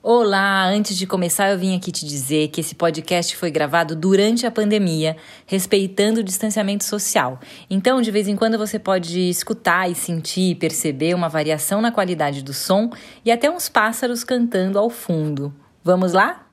Olá! Antes de começar, eu vim aqui te dizer que esse podcast foi gravado durante a pandemia, respeitando o distanciamento social. Então, de vez em quando, você pode escutar e sentir e perceber uma variação na qualidade do som e até uns pássaros cantando ao fundo. Vamos lá?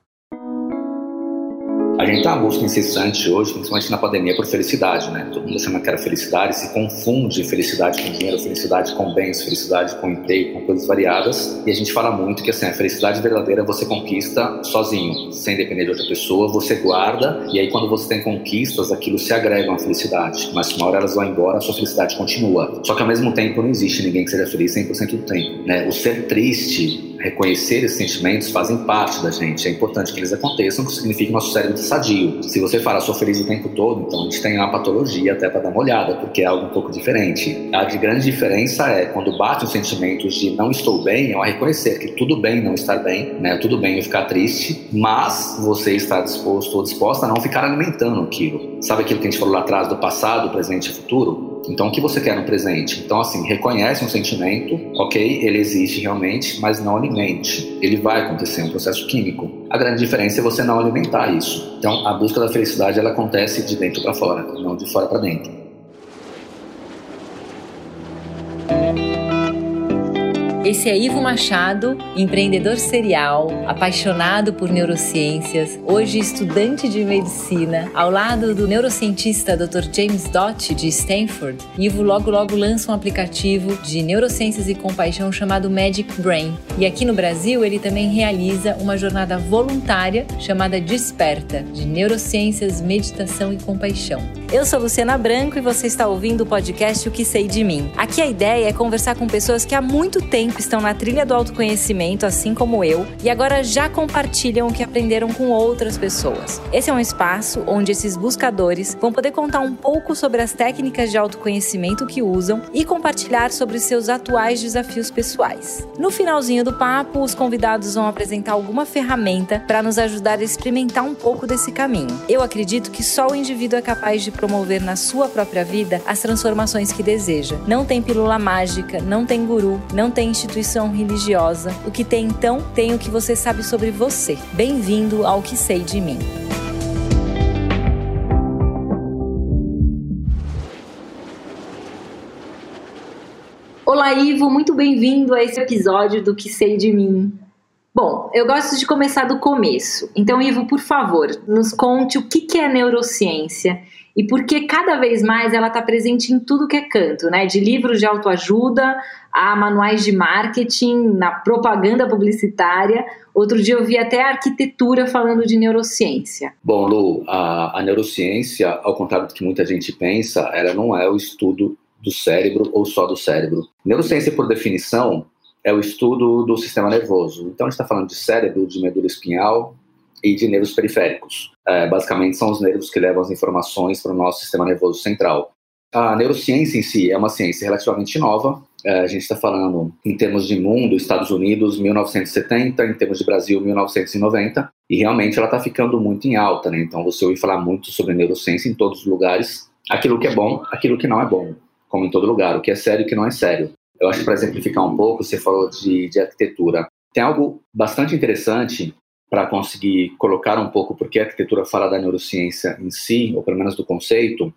A gente está em busca incessante hoje, principalmente na pandemia, por felicidade, né? Todo mundo chama que era felicidade, se confunde felicidade com dinheiro, felicidade com bens, felicidade com emprego, com coisas variadas. E a gente fala muito que assim, a felicidade verdadeira você conquista sozinho, sem depender de outra pessoa, você guarda, e aí quando você tem conquistas, aquilo se agrega à felicidade. Mas uma hora elas vão embora, a sua felicidade continua. Só que ao mesmo tempo não existe ninguém que seja feliz 100% do tempo. Né? O ser triste reconhecer esses sentimentos fazem parte da gente. É importante que eles aconteçam, que significa que nosso cérebro sadio. Se você fala, sou feliz o tempo todo, então a gente tem uma patologia até para dar uma olhada, porque é algo um pouco diferente. A de grande diferença é quando bate os sentimentos de não estou bem, é reconhecer que tudo bem não estar bem, né? Tudo bem eu ficar triste, mas você está disposto ou disposta a não ficar alimentando aquilo. Sabe aquilo que a gente falou lá atrás do passado, presente e futuro? Então, o que você quer no presente? Então, assim, reconhece um sentimento, ok, ele existe realmente, mas não alimente. Ele vai acontecer, um processo químico. A grande diferença é você não alimentar isso. Então, a busca da felicidade ela acontece de dentro para fora, não de fora para dentro. Esse é Ivo Machado, empreendedor serial, apaixonado por neurociências, hoje estudante de medicina, ao lado do neurocientista Dr. James Dott de Stanford. Ivo logo logo lança um aplicativo de neurociências e compaixão chamado Magic Brain. E aqui no Brasil ele também realiza uma jornada voluntária chamada Desperta, de neurociências, meditação e compaixão. Eu sou Luciana Branco e você está ouvindo o podcast O que sei de mim. Aqui a ideia é conversar com pessoas que há muito tempo estão na trilha do autoconhecimento, assim como eu, e agora já compartilham o que aprenderam com outras pessoas. Esse é um espaço onde esses buscadores vão poder contar um pouco sobre as técnicas de autoconhecimento que usam e compartilhar sobre seus atuais desafios pessoais. No finalzinho do papo, os convidados vão apresentar alguma ferramenta para nos ajudar a experimentar um pouco desse caminho. Eu acredito que só o indivíduo é capaz de promover na sua própria vida as transformações que deseja. Não tem pílula mágica, não tem guru, não tem instituição religiosa. O que tem então, tem o que você sabe sobre você. Bem-vindo ao que sei de mim. Olá, Ivo, muito bem-vindo a esse episódio do Que Sei de Mim. Bom, eu gosto de começar do começo. Então, Ivo, por favor, nos conte o que é neurociência e por que cada vez mais ela está presente em tudo que é canto, né? De livros de autoajuda a manuais de marketing, na propaganda publicitária. Outro dia eu vi até a arquitetura falando de neurociência. Bom, Lu, a, a neurociência, ao contrário do que muita gente pensa, ela não é o estudo do cérebro ou só do cérebro. Neurociência, por definição, é o estudo do sistema nervoso. Então, a gente está falando de cérebro, de medula espinhal e de nervos periféricos. É, basicamente, são os nervos que levam as informações para o nosso sistema nervoso central. A neurociência em si é uma ciência relativamente nova, é, a gente está falando em termos de mundo, Estados Unidos, 1970, em termos de Brasil, 1990, e realmente ela está ficando muito em alta, né? Então você ouve falar muito sobre neurociência em todos os lugares, aquilo que é bom, aquilo que não é bom, como em todo lugar, o que é sério e o que não é sério. Eu acho que para exemplificar um pouco, você falou de, de arquitetura. Tem algo bastante interessante para conseguir colocar um pouco porque a arquitetura fala da neurociência em si, ou pelo menos do conceito,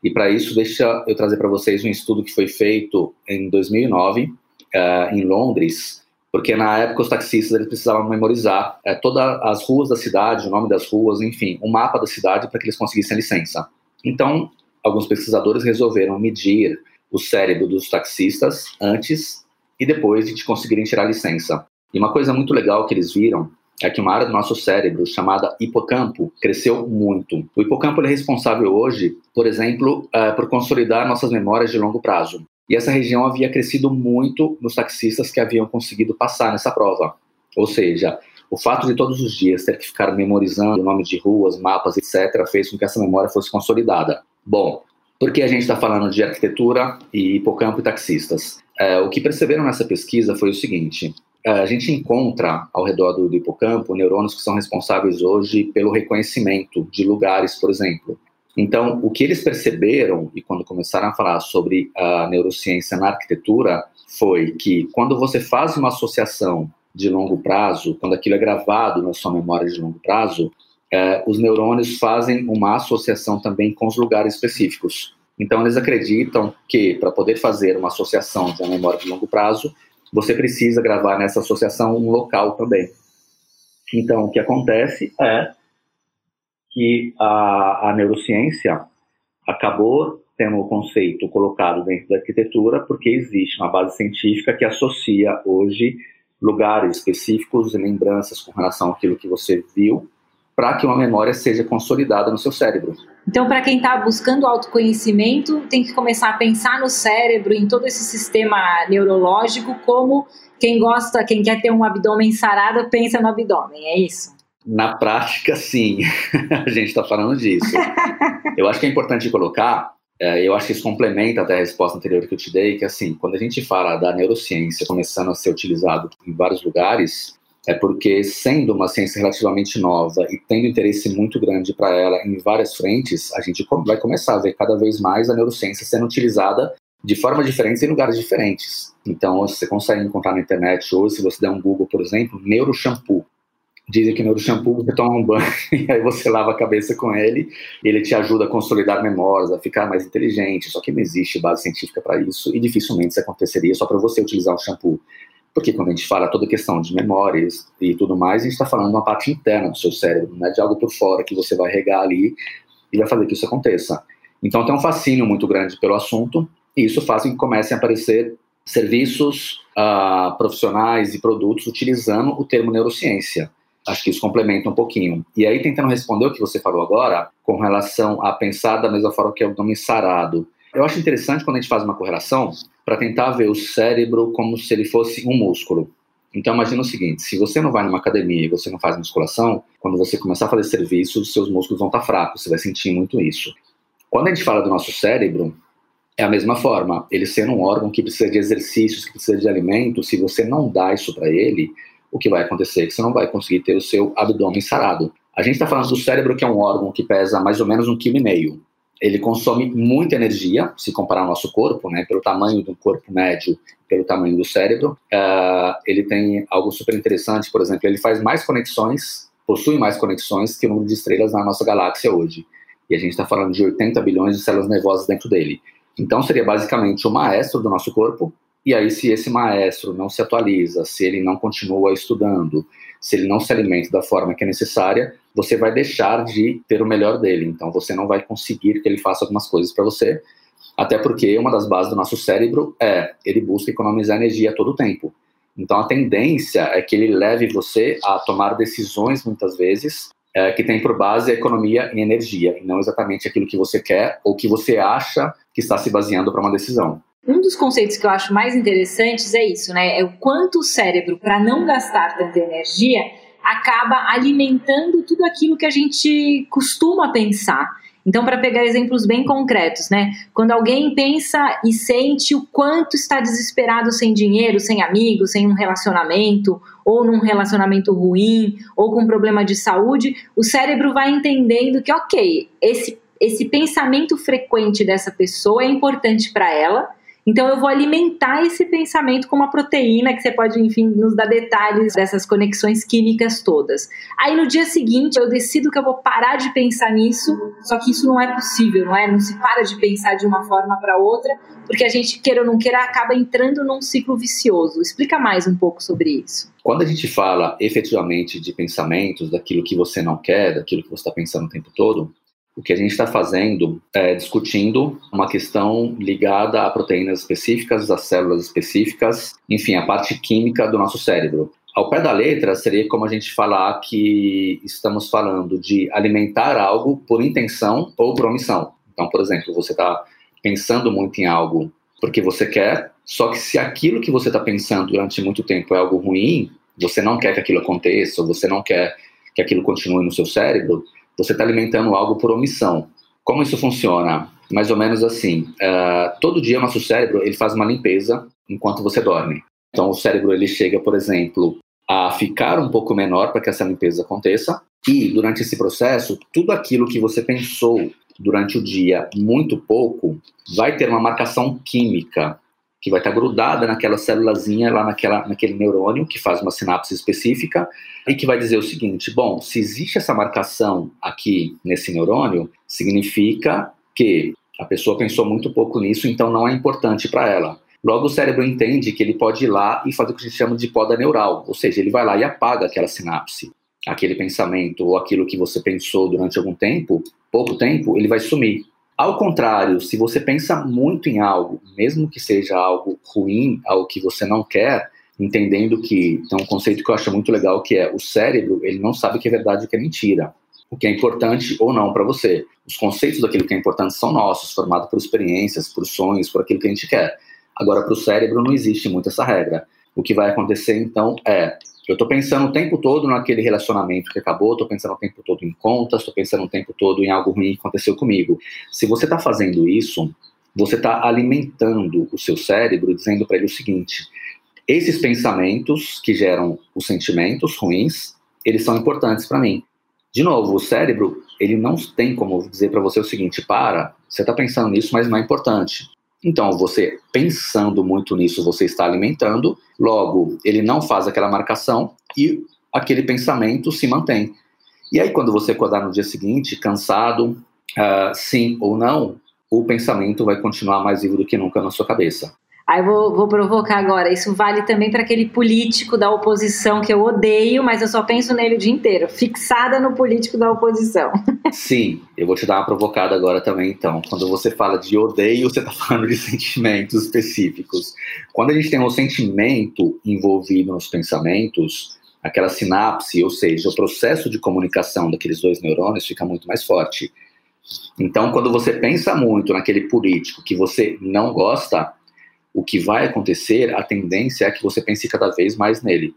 e para isso, deixa eu trazer para vocês um estudo que foi feito em 2009, uh, eh, em Londres, porque na época os taxistas eles precisavam memorizar uh, todas as ruas da cidade, o nome das ruas, enfim, o um mapa da cidade para que eles conseguissem licença. Então, alguns pesquisadores resolveram medir o cérebro dos taxistas antes e depois de conseguirem tirar a licença. E uma coisa muito legal que eles viram é que uma área do nosso cérebro chamada hipocampo cresceu muito. O hipocampo é responsável hoje, por exemplo, uh, por consolidar nossas memórias de longo prazo. E essa região havia crescido muito nos taxistas que haviam conseguido passar nessa prova. Ou seja, o fato de todos os dias ter que ficar memorizando o nome de ruas, mapas, etc., fez com que essa memória fosse consolidada. Bom, por que a gente está falando de arquitetura e hipocampo e taxistas? É, o que perceberam nessa pesquisa foi o seguinte: a gente encontra ao redor do, do hipocampo neurônios que são responsáveis hoje pelo reconhecimento de lugares, por exemplo. Então, o que eles perceberam, e quando começaram a falar sobre a neurociência na arquitetura, foi que quando você faz uma associação de longo prazo, quando aquilo é gravado na sua memória de longo prazo, é, os neurônios fazem uma associação também com os lugares específicos. Então, eles acreditam que para poder fazer uma associação de uma memória de longo prazo, você precisa gravar nessa associação um local também. Então, o que acontece é que a, a neurociência acabou tendo o conceito colocado dentro da arquitetura porque existe uma base científica que associa hoje lugares específicos e lembranças com relação àquilo que você viu para que uma memória seja consolidada no seu cérebro. Então, para quem está buscando autoconhecimento, tem que começar a pensar no cérebro, em todo esse sistema neurológico, como quem gosta, quem quer ter um abdômen sarado, pensa no abdômen, é isso? Na prática, sim. a gente está falando disso. eu acho que é importante colocar, é, eu acho que isso complementa até a resposta anterior que eu te dei, que assim, quando a gente fala da neurociência começando a ser utilizado em vários lugares, é porque, sendo uma ciência relativamente nova e tendo interesse muito grande para ela em várias frentes, a gente vai começar a ver cada vez mais a neurociência sendo utilizada de formas diferentes em lugares diferentes. Então, você consegue encontrar na internet hoje, se você der um Google, por exemplo, neuroshampoo. Dizem que neuroshampoo você toma um banho e aí você lava a cabeça com ele, ele te ajuda a consolidar memórias, a ficar mais inteligente. Só que não existe base científica para isso e dificilmente isso aconteceria só para você utilizar um shampoo. Porque quando a gente fala toda questão de memórias e tudo mais, a gente está falando de uma parte interna do seu cérebro, não é de algo por fora que você vai regar ali e vai fazer que isso aconteça. Então tem um fascínio muito grande pelo assunto e isso faz com que comecem a aparecer serviços uh, profissionais e produtos utilizando o termo neurociência. Acho que isso complementa um pouquinho. E aí, tentando responder o que você falou agora, com relação a pensar da mesma forma que é o nome sarado. Eu acho interessante quando a gente faz uma correlação para tentar ver o cérebro como se ele fosse um músculo. Então imagina o seguinte, se você não vai numa academia e você não faz musculação, quando você começar a fazer serviço, os seus músculos vão estar tá fracos, você vai sentir muito isso. Quando a gente fala do nosso cérebro, é a mesma forma. Ele sendo um órgão que precisa de exercícios, que precisa de alimento, se você não dá isso para ele, o que vai acontecer é que você não vai conseguir ter o seu abdômen sarado. A gente está falando do cérebro, que é um órgão que pesa mais ou menos um quilo e meio ele consome muita energia, se comparar ao nosso corpo, né, pelo tamanho do corpo médio, pelo tamanho do cérebro. Uh, ele tem algo super interessante, por exemplo, ele faz mais conexões, possui mais conexões que o número de estrelas na nossa galáxia hoje. E a gente está falando de 80 bilhões de células nervosas dentro dele. Então seria basicamente o maestro do nosso corpo. E aí, se esse maestro não se atualiza, se ele não continua estudando, se ele não se alimenta da forma que é necessária, você vai deixar de ter o melhor dele. Então você não vai conseguir que ele faça algumas coisas para você, até porque uma das bases do nosso cérebro é ele busca economizar energia todo tempo. Então a tendência é que ele leve você a tomar decisões muitas vezes é, que tem por base a economia em energia, e não exatamente aquilo que você quer ou que você acha que está se baseando para uma decisão. Um dos conceitos que eu acho mais interessantes é isso, né? É o quanto o cérebro, para não gastar tanta energia, acaba alimentando tudo aquilo que a gente costuma pensar. Então, para pegar exemplos bem concretos, né? Quando alguém pensa e sente o quanto está desesperado sem dinheiro, sem amigos, sem um relacionamento, ou num relacionamento ruim, ou com um problema de saúde, o cérebro vai entendendo que, ok, esse, esse pensamento frequente dessa pessoa é importante para ela então eu vou alimentar esse pensamento com uma proteína que você pode, enfim, nos dar detalhes dessas conexões químicas todas. Aí no dia seguinte eu decido que eu vou parar de pensar nisso, só que isso não é possível, não é? Não se para de pensar de uma forma para outra, porque a gente queira ou não queira acaba entrando num ciclo vicioso. Explica mais um pouco sobre isso. Quando a gente fala efetivamente de pensamentos, daquilo que você não quer, daquilo que você está pensando o tempo todo, o que a gente está fazendo é discutindo uma questão ligada a proteínas específicas, a células específicas, enfim, a parte química do nosso cérebro. Ao pé da letra, seria como a gente falar que estamos falando de alimentar algo por intenção ou por omissão. Então, por exemplo, você está pensando muito em algo porque você quer, só que se aquilo que você está pensando durante muito tempo é algo ruim, você não quer que aquilo aconteça, ou você não quer que aquilo continue no seu cérebro, você está alimentando algo por omissão. Como isso funciona? Mais ou menos assim. Uh, todo dia nosso cérebro ele faz uma limpeza enquanto você dorme. Então o cérebro ele chega, por exemplo, a ficar um pouco menor para que essa limpeza aconteça. E durante esse processo, tudo aquilo que você pensou durante o dia muito pouco vai ter uma marcação química que vai estar grudada naquela célulazinha lá naquela, naquele neurônio que faz uma sinapse específica e que vai dizer o seguinte: bom, se existe essa marcação aqui nesse neurônio, significa que a pessoa pensou muito pouco nisso, então não é importante para ela. Logo, o cérebro entende que ele pode ir lá e fazer o que a gente chama de poda neural, ou seja, ele vai lá e apaga aquela sinapse, aquele pensamento ou aquilo que você pensou durante algum tempo, pouco tempo, ele vai sumir. Ao contrário, se você pensa muito em algo, mesmo que seja algo ruim, algo que você não quer, entendendo que tem um conceito que eu acho muito legal que é o cérebro, ele não sabe o que é verdade e o que é mentira, o que é importante ou não para você. Os conceitos daquilo que é importante são nossos, formados por experiências, por sonhos, por aquilo que a gente quer. Agora, para o cérebro não existe muito essa regra. O que vai acontecer então é eu estou pensando o tempo todo naquele relacionamento que acabou, estou pensando o tempo todo em contas, estou pensando o tempo todo em algo ruim que aconteceu comigo. Se você está fazendo isso, você está alimentando o seu cérebro, dizendo para ele o seguinte: esses pensamentos que geram os sentimentos ruins, eles são importantes para mim. De novo, o cérebro, ele não tem como dizer para você o seguinte: para, você está pensando nisso, mas não é importante. Então, você pensando muito nisso, você está alimentando, logo, ele não faz aquela marcação e aquele pensamento se mantém. E aí, quando você acordar no dia seguinte, cansado, uh, sim ou não, o pensamento vai continuar mais vivo do que nunca na sua cabeça. Aí vou, vou provocar agora. Isso vale também para aquele político da oposição que eu odeio, mas eu só penso nele o dia inteiro. Fixada no político da oposição. Sim, eu vou te dar uma provocada agora também, então. Quando você fala de odeio, você está falando de sentimentos específicos. Quando a gente tem um sentimento envolvido nos pensamentos, aquela sinapse, ou seja, o processo de comunicação daqueles dois neurônios fica muito mais forte. Então, quando você pensa muito naquele político que você não gosta, o que vai acontecer, a tendência é que você pense cada vez mais nele.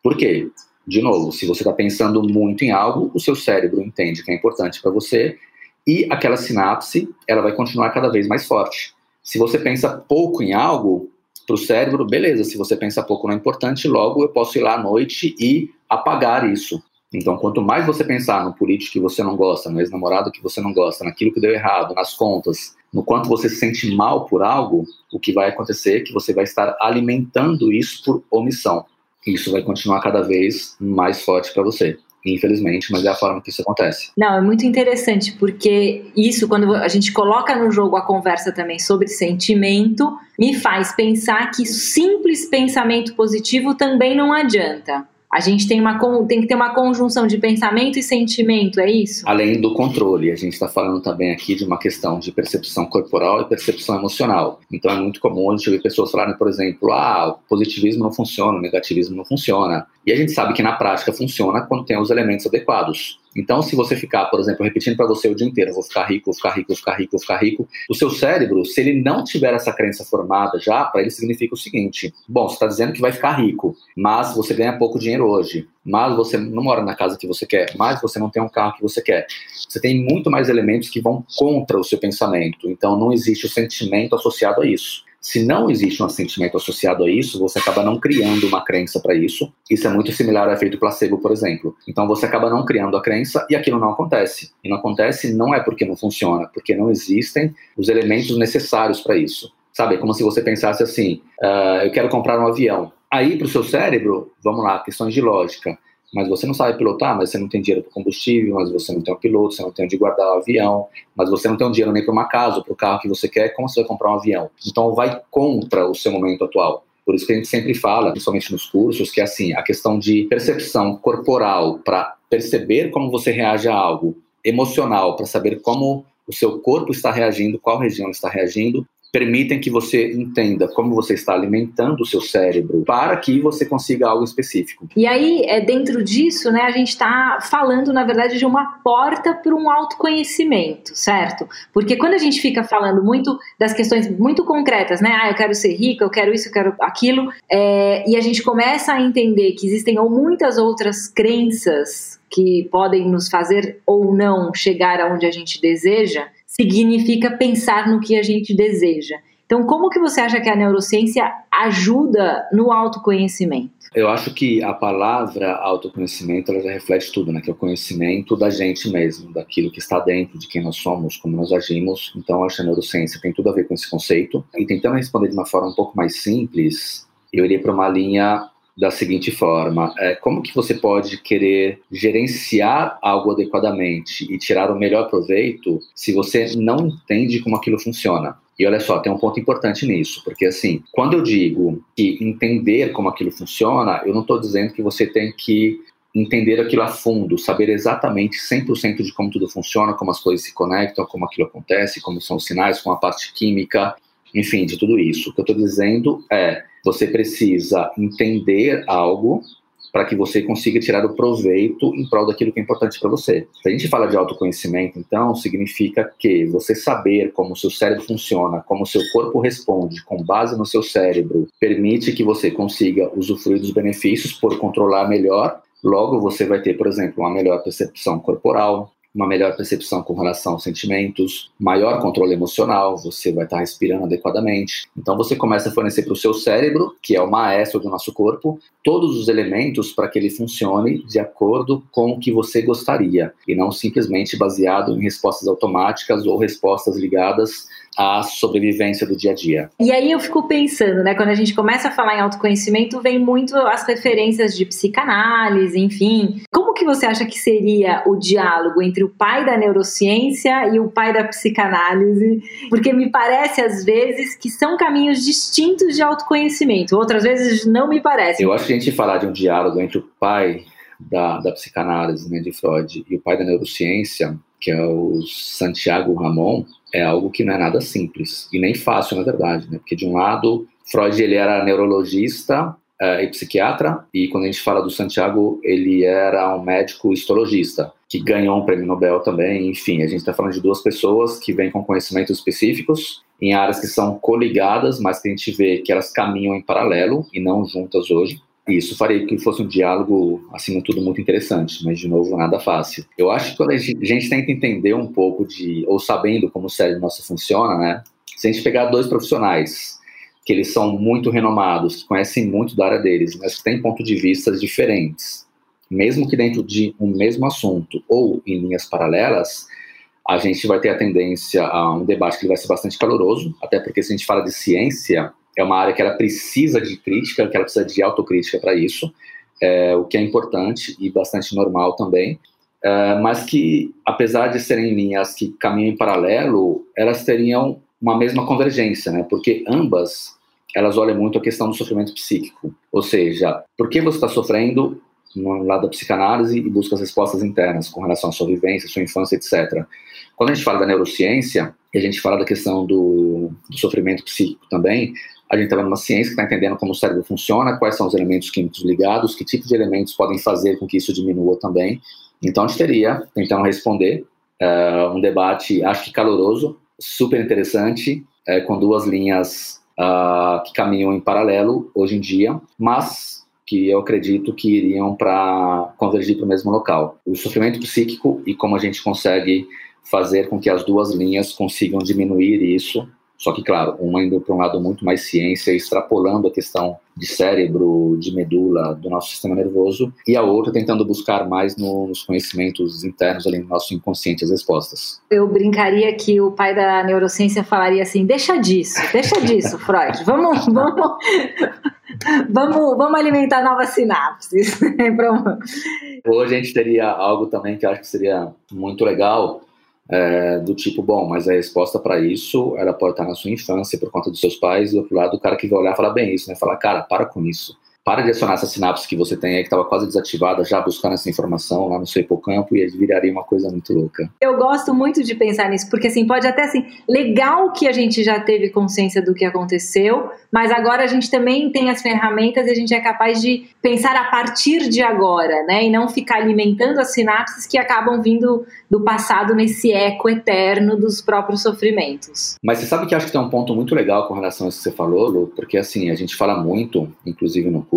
Por quê? De novo, se você está pensando muito em algo, o seu cérebro entende que é importante para você e aquela sinapse ela vai continuar cada vez mais forte. Se você pensa pouco em algo, para o cérebro, beleza, se você pensa pouco não é importante, logo eu posso ir lá à noite e apagar isso. Então, quanto mais você pensar no político que você não gosta, no ex-namorado que você não gosta, naquilo que deu errado, nas contas, no quanto você se sente mal por algo, o que vai acontecer é que você vai estar alimentando isso por omissão. Isso vai continuar cada vez mais forte para você infelizmente, mas é a forma que isso acontece. Não, é muito interessante, porque isso, quando a gente coloca no jogo a conversa também sobre sentimento, me faz pensar que simples pensamento positivo também não adianta. A gente tem, uma, tem que ter uma conjunção de pensamento e sentimento, é isso? Além do controle, a gente está falando também aqui de uma questão de percepção corporal e percepção emocional. Então é muito comum a gente ver pessoas falarem, por exemplo, ah, o positivismo não funciona, o negativismo não funciona. E a gente sabe que na prática funciona quando tem os elementos adequados. Então, se você ficar, por exemplo, repetindo para você o dia inteiro, vou ficar rico, vou ficar rico, vou ficar rico, vou ficar rico, o seu cérebro, se ele não tiver essa crença formada já, para ele significa o seguinte: bom, você está dizendo que vai ficar rico, mas você ganha pouco dinheiro hoje, mas você não mora na casa que você quer, mas você não tem um carro que você quer. Você tem muito mais elementos que vão contra o seu pensamento. Então, não existe o sentimento associado a isso. Se não existe um sentimento associado a isso, você acaba não criando uma crença para isso. Isso é muito similar ao efeito placebo, por exemplo. Então você acaba não criando a crença e aquilo não acontece. E não acontece não é porque não funciona, porque não existem os elementos necessários para isso. Sabe, é como se você pensasse assim: uh, eu quero comprar um avião. Aí, para o seu cérebro, vamos lá, questões de lógica mas você não sabe pilotar, mas você não tem dinheiro para combustível, mas você não tem um piloto, você não tem onde guardar o avião, mas você não tem um dinheiro nem para uma casa, para o carro que você quer, como você vai comprar um avião? Então vai contra o seu momento atual. Por isso que a gente sempre fala, principalmente nos cursos, que é assim, a questão de percepção corporal para perceber como você reage a algo, emocional para saber como o seu corpo está reagindo, qual região está reagindo, permitem que você entenda como você está alimentando o seu cérebro para que você consiga algo específico. E aí, é dentro disso, né, a gente está falando, na verdade, de uma porta para um autoconhecimento, certo? Porque quando a gente fica falando muito das questões muito concretas, né, ah, eu quero ser rica, eu quero isso, eu quero aquilo, é, e a gente começa a entender que existem ou muitas outras crenças que podem nos fazer ou não chegar aonde a gente deseja, significa pensar no que a gente deseja. Então, como que você acha que a neurociência ajuda no autoconhecimento? Eu acho que a palavra autoconhecimento ela já reflete tudo, né? Que é o conhecimento da gente mesmo, daquilo que está dentro, de quem nós somos, como nós agimos. Então, acho que a neurociência tem tudo a ver com esse conceito. E tentando responder de uma forma um pouco mais simples, eu iria para uma linha da seguinte forma: é, como que você pode querer gerenciar algo adequadamente e tirar o melhor proveito se você não entende como aquilo funciona? E olha só, tem um ponto importante nisso, porque assim, quando eu digo que entender como aquilo funciona, eu não estou dizendo que você tem que entender aquilo a fundo, saber exatamente 100% de como tudo funciona, como as coisas se conectam, como aquilo acontece, como são os sinais, com a parte química, enfim, de tudo isso. O que eu estou dizendo é, você precisa entender algo para que você consiga tirar o proveito em prol daquilo que é importante para você. Se a gente fala de autoconhecimento, então, significa que você saber como o seu cérebro funciona, como o seu corpo responde com base no seu cérebro, permite que você consiga usufruir dos benefícios por controlar melhor Logo, você vai ter, por exemplo, uma melhor percepção corporal, uma melhor percepção com relação aos sentimentos, maior controle emocional, você vai estar respirando adequadamente. Então você começa a fornecer para o seu cérebro, que é o maestro do nosso corpo, todos os elementos para que ele funcione de acordo com o que você gostaria, e não simplesmente baseado em respostas automáticas ou respostas ligadas à sobrevivência do dia a dia. E aí eu fico pensando, né, quando a gente começa a falar em autoconhecimento, vem muito as referências de psicanálise, enfim. Como que você acha que seria o diálogo entre o pai da neurociência e o pai da psicanálise? Porque me parece às vezes que são caminhos distintos de autoconhecimento, outras vezes não me parece. Eu acho que a gente falar de um diálogo entre o pai da, da psicanálise, né, de Freud, e o pai da neurociência, que é o Santiago Ramon, é algo que não é nada simples e nem fácil, na verdade, né? Porque de um lado, Freud ele era neurologista uh, e psiquiatra e quando a gente fala do Santiago, ele era um médico histologista que ganhou um prêmio Nobel também. Enfim, a gente está falando de duas pessoas que vêm com conhecimentos específicos em áreas que são coligadas, mas que a gente vê que elas caminham em paralelo e não juntas hoje. Isso faria que fosse um diálogo, acima de tudo, muito interessante, mas, de novo, nada fácil. Eu acho que quando a gente, a gente tenta entender um pouco de, ou sabendo como o cérebro nosso funciona, né? Se a gente pegar dois profissionais que eles são muito renomados, que conhecem muito da área deles, mas que têm pontos de vista diferentes, mesmo que dentro de um mesmo assunto ou em linhas paralelas, a gente vai ter a tendência a um debate que vai ser bastante caloroso, até porque se a gente fala de ciência, é uma área que ela precisa de crítica, que ela precisa de autocrítica para isso, é, o que é importante e bastante normal também, é, mas que, apesar de serem linhas que caminham em paralelo, elas teriam uma mesma convergência, né? porque ambas elas olham muito a questão do sofrimento psíquico, ou seja, por que você está sofrendo no lado da psicanálise e busca as respostas internas com relação à sua vivência, sua infância, etc. Quando a gente fala da neurociência, e a gente fala da questão do, do sofrimento psíquico também, a gente está vendo uma ciência que está entendendo como o cérebro funciona, quais são os elementos químicos ligados, que tipo de elementos podem fazer com que isso diminua também. Então, a gente teria, tentando responder, uh, um debate, acho que caloroso, super interessante, uh, com duas linhas uh, que caminham em paralelo hoje em dia, mas que eu acredito que iriam para convergir para o mesmo local. O sofrimento psíquico e como a gente consegue fazer com que as duas linhas consigam diminuir isso só que, claro, uma indo para um lado muito mais ciência, extrapolando a questão de cérebro, de medula, do nosso sistema nervoso, e a outra tentando buscar mais no, nos conhecimentos internos ali no nosso inconsciente as respostas. Eu brincaria que o pai da neurociência falaria assim: deixa disso, deixa disso, Freud, vamos, vamos, vamos, vamos alimentar novas sinapses. Hoje a gente teria algo também que eu acho que seria muito legal é, do tipo, bom, mas a resposta para isso, ela pode estar na sua infância por conta dos seus pais, e do outro lado, o cara que vai olhar e falar bem isso, né? Falar, cara, para com isso para de acionar essa sinapse que você tem aí, que estava quase desativada, já buscando essa informação lá no seu hipocampo e viraria uma coisa muito louca. Eu gosto muito de pensar nisso, porque assim, pode até assim, legal que a gente já teve consciência do que aconteceu, mas agora a gente também tem as ferramentas e a gente é capaz de pensar a partir de agora, né? E não ficar alimentando as sinapses que acabam vindo do passado nesse eco eterno dos próprios sofrimentos. Mas você sabe que acho que tem um ponto muito legal com relação a isso que você falou, Lu, porque assim, a gente fala muito, inclusive no curso,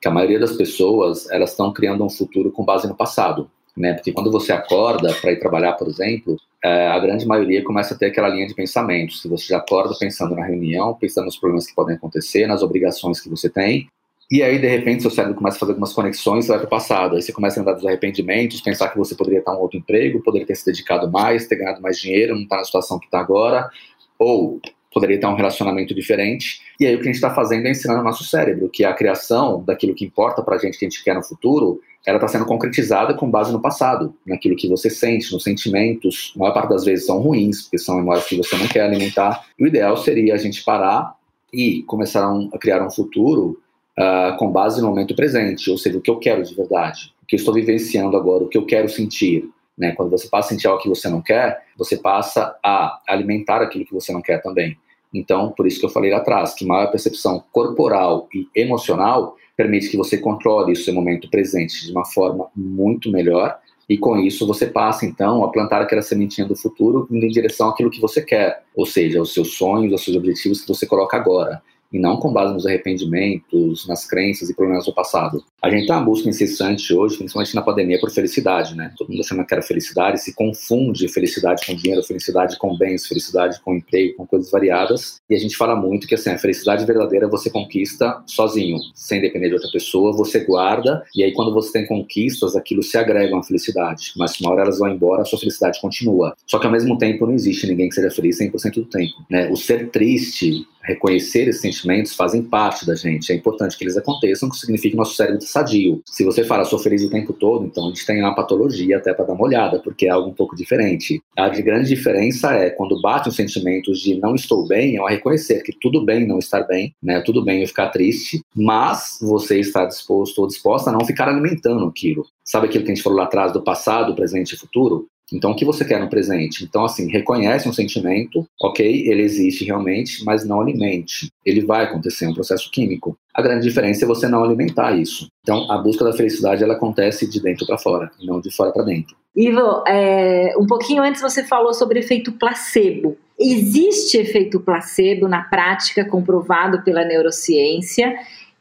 que a maioria das pessoas elas estão criando um futuro com base no passado. né? Porque quando você acorda para ir trabalhar, por exemplo, é, a grande maioria começa a ter aquela linha de pensamento. Se você já acorda pensando na reunião, pensando nos problemas que podem acontecer, nas obrigações que você tem, e aí, de repente, seu cérebro começa a fazer algumas conexões e vai para o passado. Aí você começa a lembrar dos arrependimentos, pensar que você poderia estar em um outro emprego, poderia ter se dedicado mais, ter ganhado mais dinheiro, não estar na situação que está agora, ou poderia ter um relacionamento diferente. E aí o que a gente está fazendo é ensinando o nosso cérebro que a criação daquilo que importa para a gente, que a gente quer no futuro, ela está sendo concretizada com base no passado, naquilo que você sente, nos sentimentos. A maior parte das vezes são ruins, porque são memórias que você não quer alimentar. E o ideal seria a gente parar e começar a, a criar um futuro uh, com base no momento presente, ou seja, o que eu quero de verdade, o que eu estou vivenciando agora, o que eu quero sentir. Né? Quando você passa a sentir algo que você não quer, você passa a alimentar aquilo que você não quer também. Então, por isso que eu falei lá atrás, que maior percepção corporal e emocional permite que você controle o seu momento presente de uma forma muito melhor e com isso você passa então a plantar aquela sementinha do futuro indo em direção àquilo que você quer, ou seja, os seus sonhos, os seus objetivos que você coloca agora e não com base nos arrependimentos, nas crenças e problemas do passado. A gente está em busca incessante hoje, principalmente na pandemia, por felicidade, né? Todo mundo achando que era felicidade, se confunde felicidade com dinheiro, felicidade com bens, felicidade com emprego, com coisas variadas. E a gente fala muito que assim, a felicidade verdadeira você conquista sozinho, sem depender de outra pessoa, você guarda, e aí quando você tem conquistas, aquilo se agrega à felicidade. Mas uma hora elas vão embora, a sua felicidade continua. Só que ao mesmo tempo não existe ninguém que seja feliz 100% do tempo, né? O ser triste reconhecer esses sentimentos fazem parte da gente. É importante que eles aconteçam, que significa que nosso cérebro está sadio. Se você fala, sou feliz o tempo todo, então a gente tem uma patologia até para dar uma olhada, porque é algo um pouco diferente. A grande diferença é quando bate os sentimentos de não estou bem, é reconhecer que tudo bem não estar bem, né? Tudo bem eu ficar triste, mas você está disposto ou disposta a não ficar alimentando aquilo. Sabe aquilo que a gente falou lá atrás do passado, presente e futuro? Então, o que você quer no presente? Então, assim, reconhece um sentimento, ok, ele existe realmente, mas não alimente. Ele vai acontecer, é um processo químico. A grande diferença é você não alimentar isso. Então, a busca da felicidade, ela acontece de dentro para fora, e não de fora para dentro. Ivo, é, um pouquinho antes você falou sobre efeito placebo. Existe efeito placebo na prática, comprovado pela neurociência,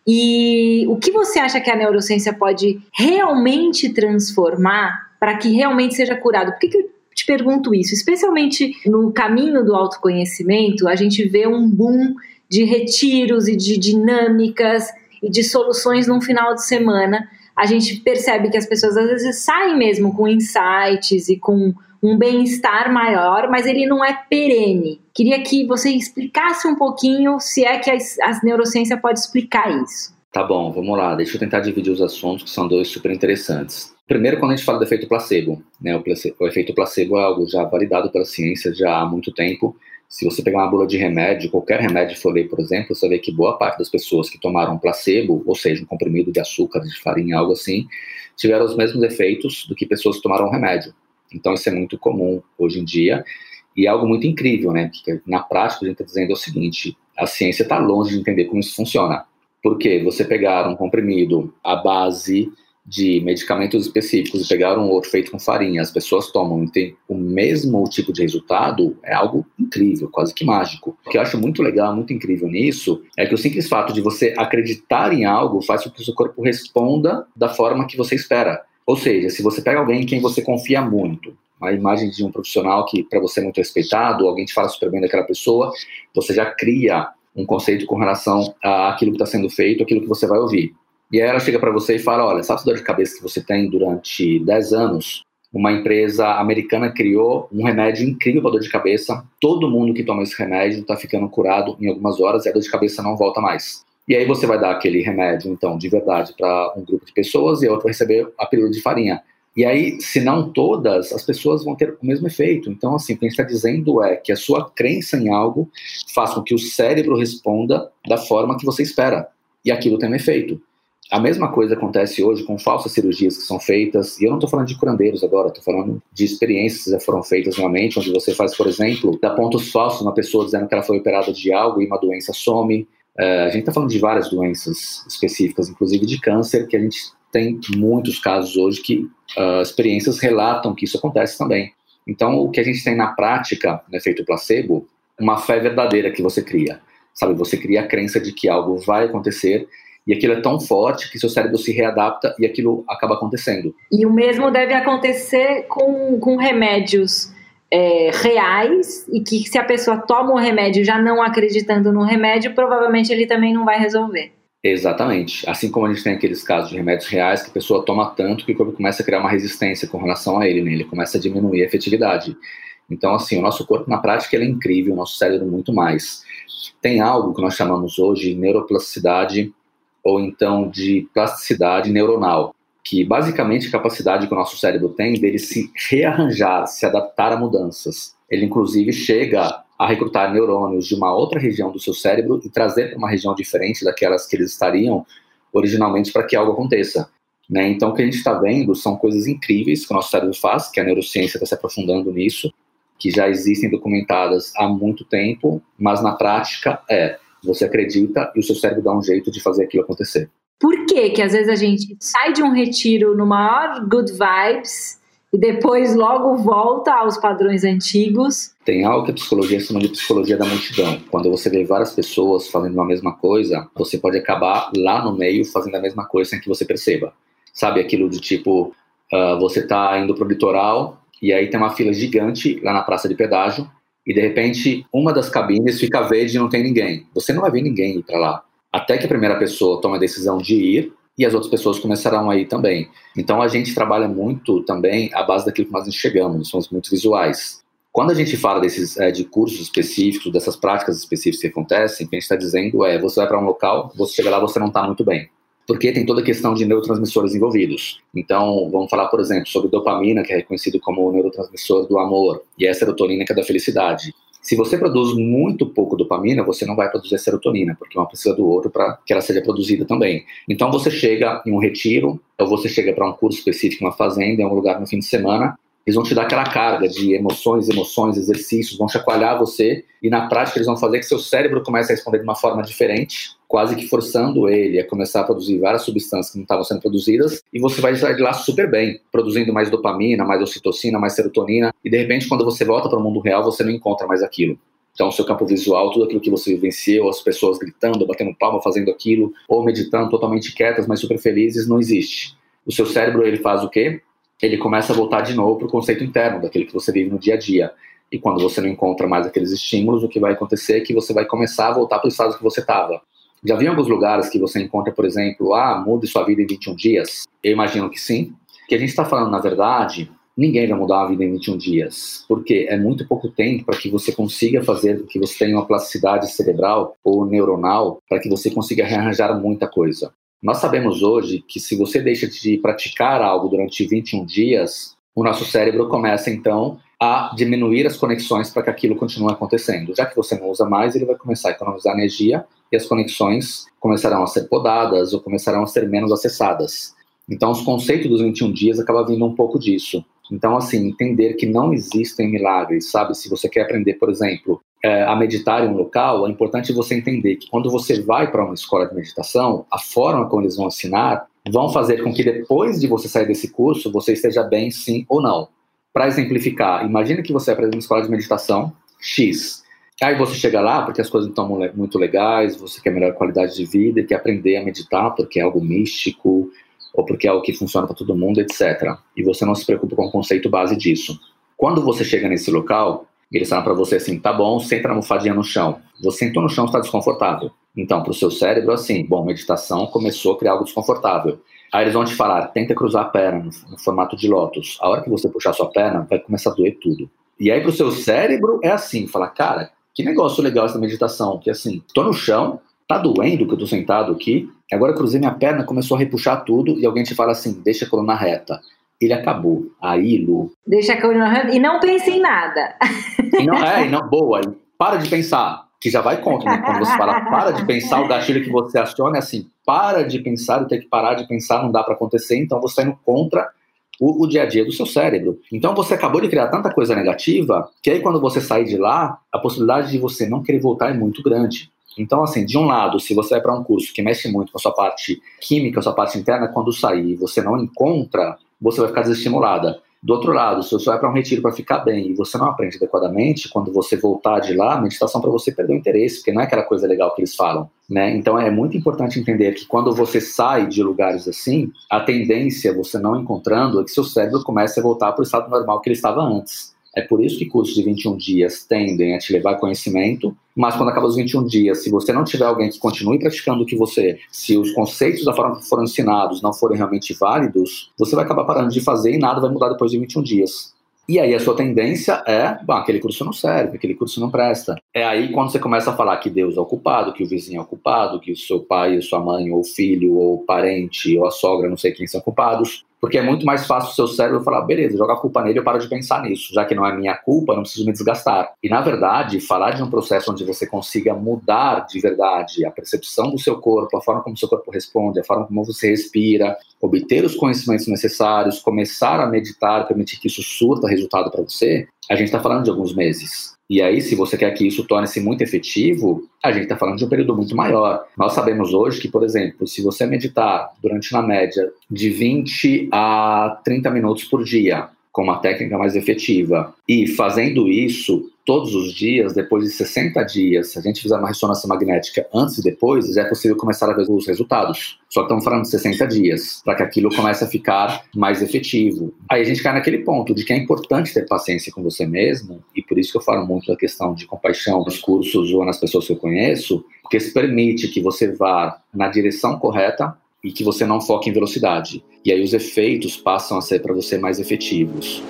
e o que você acha que a neurociência pode realmente transformar para que realmente seja curado. Por que, que eu te pergunto isso? Especialmente no caminho do autoconhecimento, a gente vê um boom de retiros e de dinâmicas e de soluções num final de semana. A gente percebe que as pessoas às vezes saem mesmo com insights e com um bem-estar maior, mas ele não é perene. Queria que você explicasse um pouquinho se é que a, a neurociência pode explicar isso. Tá bom, vamos lá. Deixa eu tentar dividir os assuntos, que são dois super interessantes. Primeiro, quando a gente fala do efeito placebo, né, o, placebo, o efeito placebo é algo já validado pela ciência já há muito tempo. Se você pegar uma bula de remédio, qualquer remédio for ler, por exemplo, você vê que boa parte das pessoas que tomaram placebo, ou seja, um comprimido de açúcar, de farinha, algo assim, tiveram os mesmos efeitos do que pessoas que tomaram remédio. Então, isso é muito comum hoje em dia e é algo muito incrível, né? Porque na prática a gente está dizendo o seguinte: a ciência está longe de entender como isso funciona. Porque você pegar um comprimido à base de medicamentos específicos e pegar um outro feito com farinha, as pessoas tomam e tem o mesmo tipo de resultado, é algo incrível, quase que mágico. O que eu acho muito legal, muito incrível nisso, é que o simples fato de você acreditar em algo faz com que o seu corpo responda da forma que você espera. Ou seja, se você pega alguém em quem você confia muito, a imagem de um profissional que para você é muito respeitado, alguém te fala super bem daquela pessoa, você já cria um conceito com relação àquilo que está sendo feito, aquilo que você vai ouvir. E aí ela chega para você e fala: Olha, sabe essa dor de cabeça que você tem durante 10 anos? Uma empresa americana criou um remédio incrível para dor de cabeça. Todo mundo que toma esse remédio está ficando curado em algumas horas e a dor de cabeça não volta mais. E aí você vai dar aquele remédio, então, de verdade, para um grupo de pessoas e a outra vai receber a pílula de farinha. E aí, se não todas, as pessoas vão ter o mesmo efeito. Então, assim, o que a gente está dizendo é que a sua crença em algo faz com que o cérebro responda da forma que você espera. E aquilo tem um efeito. A mesma coisa acontece hoje com falsas cirurgias que são feitas, e eu não estou falando de curandeiros agora, estou falando de experiências que já foram feitas realmente, onde você faz, por exemplo, dá pontos falsos na pessoa dizendo que ela foi operada de algo e uma doença some. É, a gente está falando de várias doenças específicas, inclusive de câncer, que a gente tem muitos casos hoje que uh, experiências relatam que isso acontece também. Então, o que a gente tem na prática, no efeito placebo, uma fé verdadeira que você cria. Sabe, você cria a crença de que algo vai acontecer e aquilo é tão forte que seu cérebro se readapta e aquilo acaba acontecendo. E o mesmo deve acontecer com, com remédios é, reais e que se a pessoa toma o remédio já não acreditando no remédio, provavelmente ele também não vai resolver. Exatamente. Assim como a gente tem aqueles casos de remédios reais que a pessoa toma tanto que o corpo começa a criar uma resistência com relação a ele, né? ele começa a diminuir a efetividade. Então, assim, o nosso corpo na prática ele é incrível, o nosso cérebro muito mais. Tem algo que nós chamamos hoje de neuroplasticidade ou então de plasticidade neuronal, que basicamente a capacidade que o nosso cérebro tem dele se rearranjar, se adaptar a mudanças. Ele inclusive chega a recrutar neurônios de uma outra região do seu cérebro e trazer para uma região diferente daquelas que eles estariam originalmente para que algo aconteça. Né? Então, o que a gente está vendo são coisas incríveis que o nosso cérebro faz, que a neurociência está se aprofundando nisso, que já existem documentadas há muito tempo, mas na prática é você acredita e o seu cérebro dá um jeito de fazer aquilo acontecer. Por que que às vezes a gente sai de um retiro no maior good vibes e depois logo volta aos padrões antigos? Tem algo que a psicologia chama de psicologia da multidão. Quando você vê várias pessoas fazendo a mesma coisa, você pode acabar lá no meio fazendo a mesma coisa sem que você perceba. Sabe aquilo de tipo, uh, você está indo para o litoral e aí tem uma fila gigante lá na praça de pedágio e de repente uma das cabines fica verde e não tem ninguém. Você não vai ver ninguém ir para lá. Até que a primeira pessoa toma a decisão de ir e as outras pessoas começarão a ir também. Então a gente trabalha muito também à base daquilo que nós enxergamos, somos muito visuais. Quando a gente fala desses é, de cursos específicos, dessas práticas específicas que acontecem, o que a gente está dizendo é: você vai para um local, você chega lá, você não está muito bem porque tem toda a questão de neurotransmissores envolvidos. Então, vamos falar, por exemplo, sobre dopamina, que é reconhecido como o neurotransmissor do amor, e a serotonina, que é da felicidade. Se você produz muito pouco dopamina, você não vai produzir serotonina, porque uma precisa do outro para que ela seja produzida também. Então você chega em um retiro, ou você chega para um curso específico, uma fazenda, em um lugar no fim de semana, eles vão te dar aquela carga de emoções, emoções, exercícios, vão chacoalhar você e na prática eles vão fazer que seu cérebro comece a responder de uma forma diferente, quase que forçando ele a começar a produzir várias substâncias que não estavam sendo produzidas e você vai sair de lá super bem, produzindo mais dopamina, mais ocitocina, mais serotonina e de repente quando você volta para o mundo real você não encontra mais aquilo. Então, seu campo visual, tudo aquilo que você vivenciou, as pessoas gritando, batendo palma, fazendo aquilo, ou meditando totalmente quietas, mas super felizes, não existe. O seu cérebro, ele faz o quê? Ele começa a voltar de novo para o conceito interno, daquele que você vive no dia a dia. E quando você não encontra mais aqueles estímulos, o que vai acontecer é que você vai começar a voltar para o estado que você estava. Já vi alguns lugares que você encontra, por exemplo, ah, mude sua vida em 21 dias? Eu imagino que sim. Que a gente está falando, na verdade, ninguém vai mudar a vida em 21 dias, porque é muito pouco tempo para que você consiga fazer que você tenha uma plasticidade cerebral ou neuronal para que você consiga rearranjar muita coisa. Nós sabemos hoje que se você deixa de praticar algo durante 21 dias, o nosso cérebro começa então a diminuir as conexões para que aquilo continue acontecendo. Já que você não usa mais, ele vai começar a economizar energia e as conexões começarão a ser podadas ou começarão a ser menos acessadas. Então, os conceitos dos 21 dias acaba vindo um pouco disso. Então, assim, entender que não existem milagres, sabe? Se você quer aprender, por exemplo, é, a meditar em um local, é importante você entender que quando você vai para uma escola de meditação, a forma como eles vão ensinar vão fazer com que depois de você sair desse curso, você esteja bem sim ou não. Para exemplificar, imagine que você vai para uma escola de meditação X. Aí você chega lá porque as coisas estão muito legais, você quer melhor qualidade de vida, quer aprender a meditar porque é algo místico, ou porque é algo que funciona para todo mundo, etc. E você não se preocupa com o conceito base disso. Quando você chega nesse local, eles falam para você assim, tá bom, senta na almofadinha no chão. Você sentou no chão, está desconfortável. Então, para o seu cérebro, assim, bom, meditação começou a criar algo desconfortável. Aí eles vão te falar, tenta cruzar a perna no, formato de lótus. A hora que você puxar sua perna, vai começar a doer tudo. E aí para o seu cérebro é assim, fala, cara, que negócio legal essa meditação, que assim, tô no chão, tá doendo que eu tô sentado aqui, agora cruzei minha perna, começou a repuxar tudo, e alguém te fala assim, deixa a coluna reta ele acabou. Aí, Lu. Deixa a coluna e não pense em nada. E não, é, e não, boa. Para de pensar, que já vai contra, né? Quando você fala para de pensar, o gatilho que você aciona é assim: para de pensar, eu tenho que parar de pensar, não dá para acontecer, então você está indo contra o, o, dia a dia do seu cérebro. Então você acabou de criar tanta coisa negativa que aí quando você sair de lá, a possibilidade de você não querer voltar é muito grande. Então, assim, de um lado, se você vai para um curso que mexe muito com a sua parte química, a sua parte interna, quando sair você não encontra você vai ficar desestimulada. Do outro lado, se você vai para um retiro para ficar bem e você não aprende adequadamente, quando você voltar de lá, a meditação para você perdeu o interesse, porque não é aquela coisa legal que eles falam. Né? Então é muito importante entender que quando você sai de lugares assim, a tendência, você não encontrando, é que seu cérebro comece a voltar para o estado normal que ele estava antes. É por isso que cursos de 21 dias tendem a te levar conhecimento, mas quando acaba os 21 dias, se você não tiver alguém que continue praticando o que você, se os conceitos da forma que foram ensinados não forem realmente válidos, você vai acabar parando de fazer e nada vai mudar depois de 21 dias. E aí a sua tendência é, bom, aquele curso não serve, aquele curso não presta. É aí quando você começa a falar que Deus é o culpado, que o vizinho é o culpado, que o seu pai, ou sua mãe, ou filho, ou parente, ou a sogra, não sei quem são culpados. Porque é muito mais fácil o seu cérebro falar, beleza, joga a culpa nele, eu paro de pensar nisso. Já que não é minha culpa, não preciso me desgastar. E, na verdade, falar de um processo onde você consiga mudar de verdade a percepção do seu corpo, a forma como seu corpo responde, a forma como você respira, obter os conhecimentos necessários, começar a meditar, permitir que isso surta resultado para você, a gente está falando de alguns meses. E aí, se você quer que isso torne-se muito efetivo, a gente está falando de um período muito maior. Nós sabemos hoje que, por exemplo, se você meditar durante, na média, de 20 a 30 minutos por dia, com uma técnica mais efetiva, e fazendo isso todos os dias, depois de 60 dias, se a gente fizer uma ressonância magnética antes e depois, é possível começar a ver os resultados. Só estamos falando de 60 dias, para que aquilo comece a ficar mais efetivo. Aí a gente cai naquele ponto de que é importante ter paciência com você mesmo, e por isso que eu falo muito da questão de compaixão nos cursos ou nas pessoas que eu conheço, porque isso permite que você vá na direção correta e que você não foque em velocidade. E aí os efeitos passam a ser para você mais efetivos.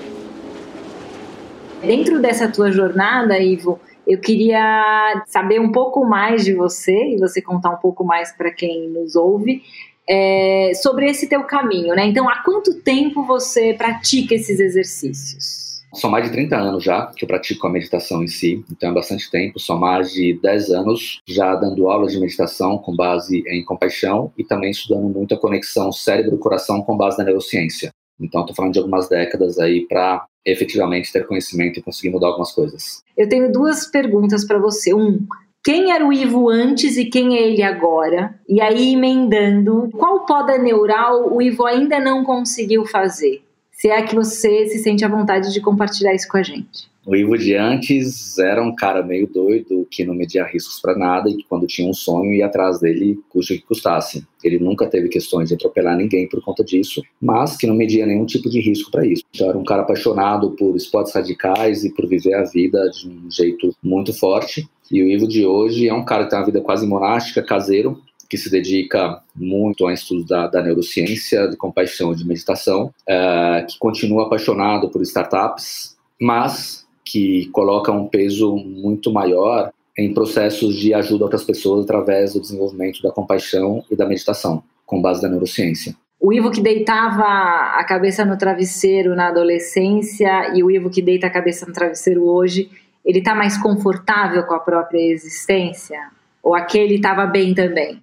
Dentro dessa tua jornada, Ivo, eu queria saber um pouco mais de você e você contar um pouco mais para quem nos ouve é, sobre esse teu caminho, né? Então, há quanto tempo você pratica esses exercícios? São mais de 30 anos já que eu pratico a meditação em si, então é bastante tempo. São mais de 10 anos já dando aulas de meditação com base em compaixão e também estudando muito a conexão cérebro-coração com base na neurociência. Então, estou falando de algumas décadas aí para efetivamente ter conhecimento e conseguir mudar algumas coisas. Eu tenho duas perguntas para você. Um, quem era o Ivo antes e quem é ele agora? E aí, emendando, qual poda neural o Ivo ainda não conseguiu fazer? Se é que você se sente à vontade de compartilhar isso com a gente. O Ivo de antes era um cara meio doido, que não media riscos para nada e que quando tinha um sonho ia atrás dele, custe o que custasse. Ele nunca teve questões de atropelar ninguém por conta disso, mas que não media nenhum tipo de risco para isso. Então era um cara apaixonado por esportes radicais e por viver a vida de um jeito muito forte. E o Ivo de hoje é um cara que tem uma vida quase monástica, caseiro, que se dedica muito a estudos da, da neurociência, de compaixão e de meditação, uh, que continua apaixonado por startups, mas que coloca um peso muito maior em processos de ajuda a outras pessoas através do desenvolvimento da compaixão e da meditação, com base na neurociência. O Ivo que deitava a cabeça no travesseiro na adolescência e o Ivo que deita a cabeça no travesseiro hoje, ele está mais confortável com a própria existência? Ou aquele estava bem também?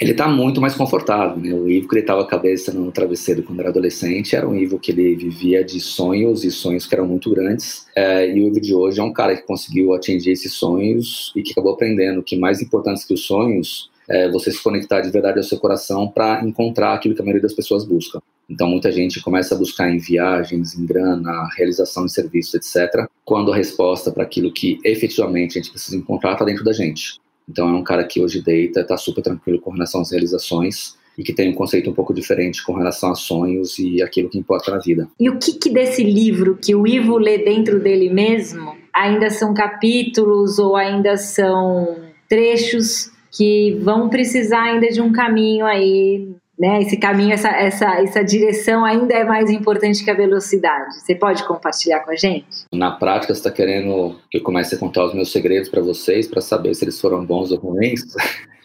Ele está muito mais confortável. Né? O Ivo que deitava a cabeça no travesseiro quando era adolescente era um Ivo que ele vivia de sonhos e sonhos que eram muito grandes. É, e o Ivo de hoje é um cara que conseguiu atingir esses sonhos e que acabou aprendendo que mais importante que os sonhos é você se conectar de verdade ao seu coração para encontrar aquilo que a maioria das pessoas busca. Então, muita gente começa a buscar em viagens, em grana, realização de serviços, etc., quando a resposta para aquilo que efetivamente a gente precisa encontrar está dentro da gente. Então é um cara que hoje deita, está super tranquilo com relação às realizações e que tem um conceito um pouco diferente com relação a sonhos e aquilo que importa na vida. E o que, que desse livro que o Ivo lê dentro dele mesmo ainda são capítulos ou ainda são trechos que vão precisar ainda de um caminho aí né? Esse caminho, essa, essa, essa direção ainda é mais importante que a velocidade. Você pode compartilhar com a gente? Na prática, você está querendo que eu comece a contar os meus segredos para vocês, para saber se eles foram bons ou ruins?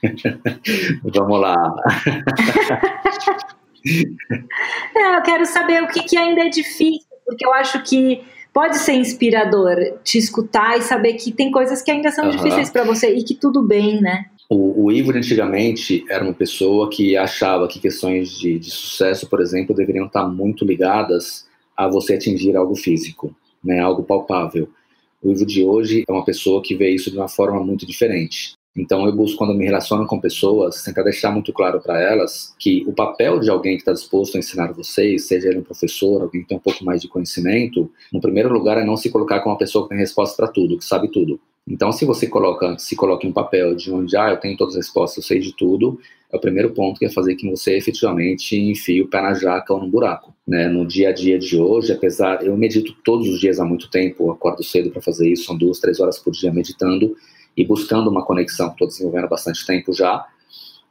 Vamos lá. Não, eu quero saber o que, que ainda é difícil, porque eu acho que pode ser inspirador te escutar e saber que tem coisas que ainda são uhum. difíceis para você e que tudo bem, né? O, o Ivo, antigamente, era uma pessoa que achava que questões de, de sucesso, por exemplo, deveriam estar muito ligadas a você atingir algo físico, né, algo palpável. O Ivo de hoje é uma pessoa que vê isso de uma forma muito diferente. Então eu busco quando me relaciono com pessoas, tentar deixar muito claro para elas que o papel de alguém que está disposto a ensinar vocês, seja ele um professor, alguém que tem um pouco mais de conhecimento, no primeiro lugar é não se colocar como uma pessoa que tem resposta para tudo, que sabe tudo. Então, se você coloca, se coloca em um papel de onde, ah, eu tenho todas as respostas, eu sei de tudo, é o primeiro ponto que é fazer que você efetivamente enfie o pé na jaca ou no buraco. Né? No dia a dia de hoje, apesar, eu medito todos os dias há muito tempo, acordo cedo para fazer isso, são duas, três horas por dia meditando e buscando uma conexão, estou desenvolvendo há bastante tempo já.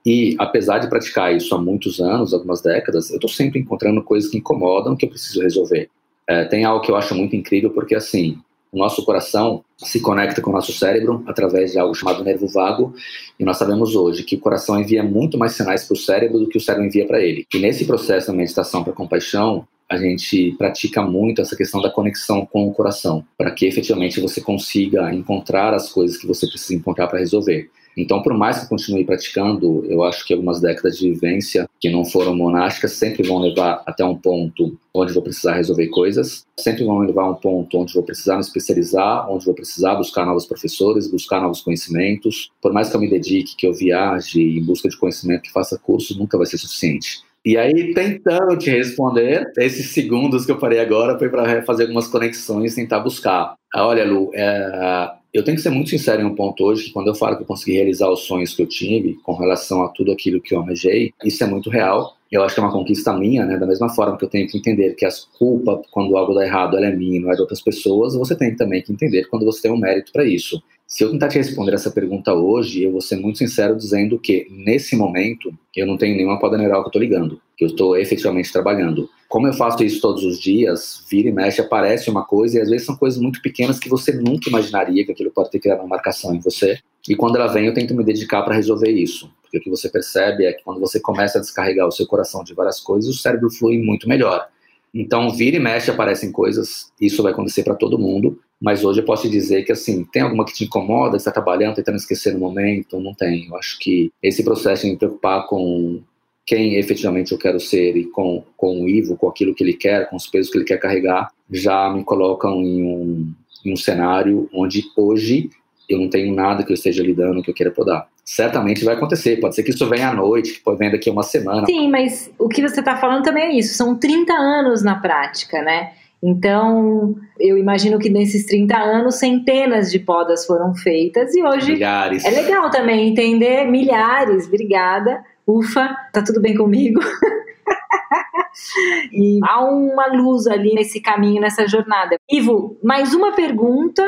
E apesar de praticar isso há muitos anos, algumas décadas, eu estou sempre encontrando coisas que incomodam que eu preciso resolver. É, tem algo que eu acho muito incrível, porque assim, o nosso coração se conecta com o nosso cérebro através de algo chamado nervo vago, e nós sabemos hoje que o coração envia muito mais sinais para o cérebro do que o cérebro envia para ele. E nesse processo da meditação para compaixão, a gente pratica muito essa questão da conexão com o coração, para que efetivamente você consiga encontrar as coisas que você precisa encontrar para resolver. Então, por mais que continue praticando, eu acho que algumas décadas de vivência que não foram monásticas sempre vão levar até um ponto onde vou precisar resolver coisas, sempre vão levar a um ponto onde vou precisar me especializar, onde vou precisar buscar novos professores, buscar novos conhecimentos. Por mais que eu me dedique, que eu viaje em busca de conhecimento, que faça curso, nunca vai ser suficiente. E aí, tentando te responder, esses segundos que eu parei agora foi para fazer algumas conexões, tentar buscar. Olha, Lu, é, eu tenho que ser muito sincero em um ponto hoje, que quando eu falo que eu consegui realizar os sonhos que eu tive com relação a tudo aquilo que eu almejei, isso é muito real. Eu acho que é uma conquista minha, né? Da mesma forma que eu tenho que entender que a culpa, quando algo dá errado, ela é minha, não é de outras pessoas, você tem também que entender quando você tem um mérito para isso. Se eu tentar te responder essa pergunta hoje, eu vou ser muito sincero dizendo que, nesse momento, eu não tenho nenhuma poda neural que eu estou ligando, que eu estou efetivamente trabalhando. Como eu faço isso todos os dias, vira e mexe, aparece uma coisa, e às vezes são coisas muito pequenas que você nunca imaginaria que aquilo pode ter criado uma marcação em você. E quando ela vem, eu tento me dedicar para resolver isso. Porque o que você percebe é que quando você começa a descarregar o seu coração de várias coisas, o cérebro flui muito melhor. Então, vira e mexe, aparecem coisas, isso vai acontecer para todo mundo, mas hoje eu posso te dizer que, assim, tem alguma que te incomoda, que está trabalhando, tentando esquecer no momento? Não tem. Eu acho que esse processo de me preocupar com quem efetivamente eu quero ser e com, com o Ivo, com aquilo que ele quer, com os pesos que ele quer carregar, já me colocam em um, em um cenário onde hoje eu não tenho nada que eu esteja lidando que eu queira podar. Certamente vai acontecer, pode ser que isso venha à noite, que pode vir daqui a uma semana. Sim, mas o que você está falando também é isso, são 30 anos na prática, né? Então, eu imagino que nesses 30 anos, centenas de podas foram feitas e hoje milhares. é legal também entender milhares, obrigada, ufa, tá tudo bem comigo. e há uma luz ali nesse caminho, nessa jornada. Ivo, mais uma pergunta